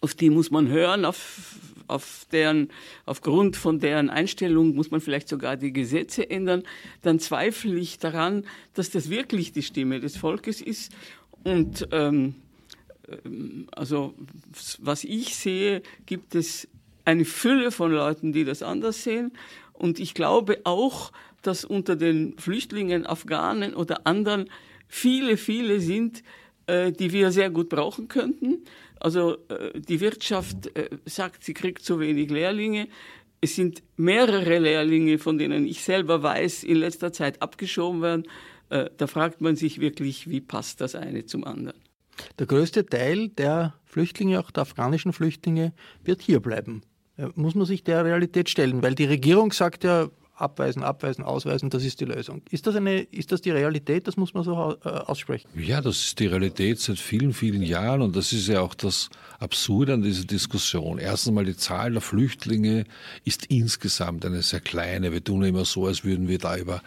auf die muss man hören, auf, auf deren, aufgrund von deren Einstellung muss man vielleicht sogar die Gesetze ändern, dann zweifle ich daran, dass das wirklich die Stimme des Volkes ist. Und ähm, ähm also was ich sehe, gibt es eine Fülle von Leuten, die das anders sehen. Und ich glaube auch, dass unter den Flüchtlingen, Afghanen oder anderen viele, viele sind, äh, die wir sehr gut brauchen könnten. Also äh, die Wirtschaft äh, sagt, sie kriegt zu wenig Lehrlinge. Es sind mehrere Lehrlinge, von denen ich selber weiß, in letzter Zeit abgeschoben werden. Äh, da fragt man sich wirklich, wie passt das eine zum anderen. Der größte Teil der Flüchtlinge, auch der afghanischen Flüchtlinge, wird hier bleiben. Muss man sich der Realität stellen, weil die Regierung sagt ja, abweisen, abweisen, ausweisen, das ist die Lösung. Ist das, eine, ist das die Realität? Das muss man so äh, aussprechen. Ja, das ist die Realität seit vielen, vielen Jahren und das ist ja auch das Absurde an dieser Diskussion. Erstens mal die Zahl der Flüchtlinge ist insgesamt eine sehr kleine. Wir tun immer so, als würden wir da über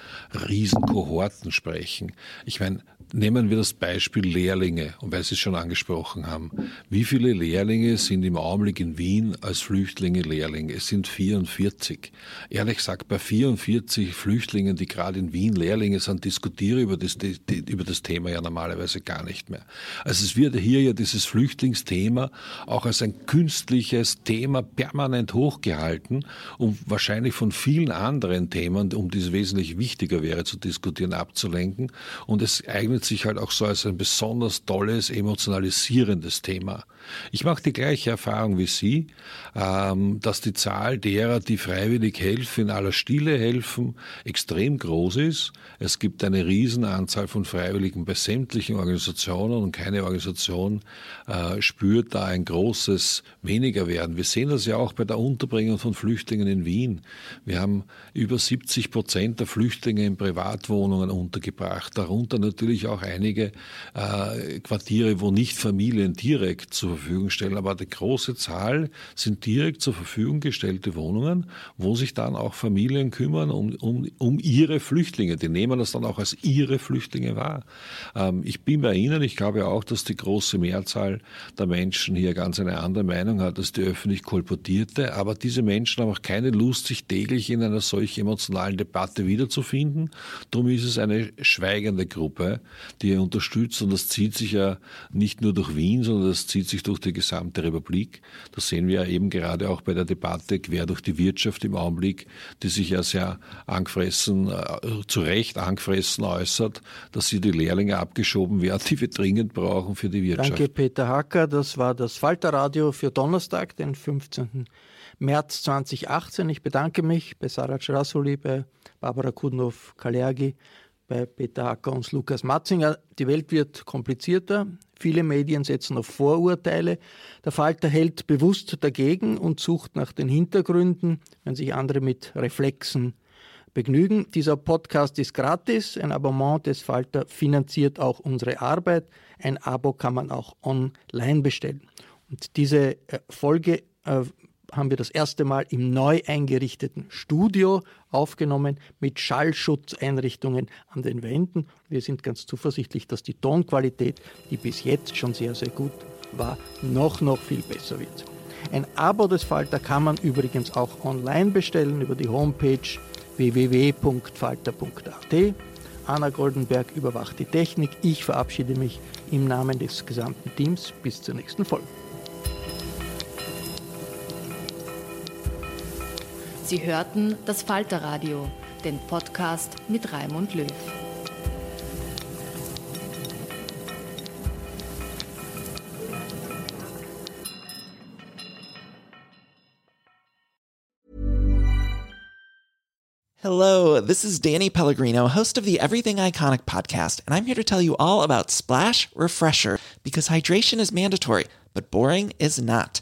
Riesenkohorten sprechen. Ich meine, Nehmen wir das Beispiel Lehrlinge, und weil Sie es schon angesprochen haben. Wie viele Lehrlinge sind im Augenblick in Wien als Flüchtlinge Lehrlinge? Es sind 44. Ehrlich gesagt, bei 44 Flüchtlingen, die gerade in Wien Lehrlinge sind, diskutiere über das, die, über das Thema ja normalerweise gar nicht mehr. Also es wird hier ja dieses Flüchtlingsthema auch als ein künstliches Thema permanent hochgehalten, um wahrscheinlich von vielen anderen Themen, um die es wesentlich wichtiger wäre zu diskutieren, abzulenken. Und es eignet sich halt auch so als ein besonders tolles, emotionalisierendes Thema. Ich mache die gleiche Erfahrung wie Sie, ähm, dass die Zahl derer, die freiwillig helfen, in aller Stille helfen, extrem groß ist. Es gibt eine Riesenanzahl von Freiwilligen bei sämtlichen Organisationen und keine Organisation äh, spürt da ein großes weniger werden. Wir sehen das ja auch bei der Unterbringung von Flüchtlingen in Wien. Wir haben über 70 Prozent der Flüchtlinge in Privatwohnungen untergebracht, darunter natürlich auch einige äh, Quartiere, wo nicht Familien direkt zur Verfügung stellen. Aber die große Zahl sind direkt zur Verfügung gestellte Wohnungen, wo sich dann auch Familien kümmern um, um, um ihre Flüchtlinge. Die nehmen das dann auch als ihre Flüchtlinge wahr. Ähm, ich bin bei Ihnen, ich glaube auch, dass die große Mehrzahl der Menschen hier ganz eine andere Meinung hat als die öffentlich kolportierte. Aber diese Menschen haben auch keine Lust, sich täglich in einer solch emotionalen Debatte wiederzufinden. Darum ist es eine schweigende Gruppe, die er unterstützt. Und das zieht sich ja nicht nur durch Wien, sondern das zieht sich durch die gesamte Republik. Das sehen wir ja eben gerade auch bei der Debatte quer durch die Wirtschaft im Augenblick, die sich ja sehr angefressen, äh, zu Recht angefressen äußert, dass sie die Lehrlinge abgeschoben werden, die wir dringend brauchen für die Wirtschaft. Danke, Peter Hacker. Das war das Falterradio für Donnerstag, den 15. März 2018. Ich bedanke mich bei Sarah Rasuli, bei Barbara Kudnow-Kalergi, bei Peter Hacker und Lukas Matzinger. Die Welt wird komplizierter. Viele Medien setzen auf Vorurteile. Der Falter hält bewusst dagegen und sucht nach den Hintergründen, wenn sich andere mit Reflexen begnügen. Dieser Podcast ist gratis. Ein Abonnement des Falter finanziert auch unsere Arbeit. Ein Abo kann man auch online bestellen. Und diese äh, Folge äh, haben wir das erste Mal im neu eingerichteten Studio aufgenommen mit Schallschutzeinrichtungen an den Wänden. Wir sind ganz zuversichtlich, dass die Tonqualität, die bis jetzt schon sehr, sehr gut war, noch, noch viel besser wird. Ein Abo des Falter kann man übrigens auch online bestellen über die Homepage www.falter.at. Anna Goldenberg überwacht die Technik. Ich verabschiede mich im Namen des gesamten Teams. Bis zur nächsten Folge. Sie hörten das Falterradio, den Podcast mit Raimund Löw. Hello, this is Danny Pellegrino, host of the Everything Iconic podcast, and I'm here to tell you all about Splash Refresher because hydration is mandatory, but boring is not.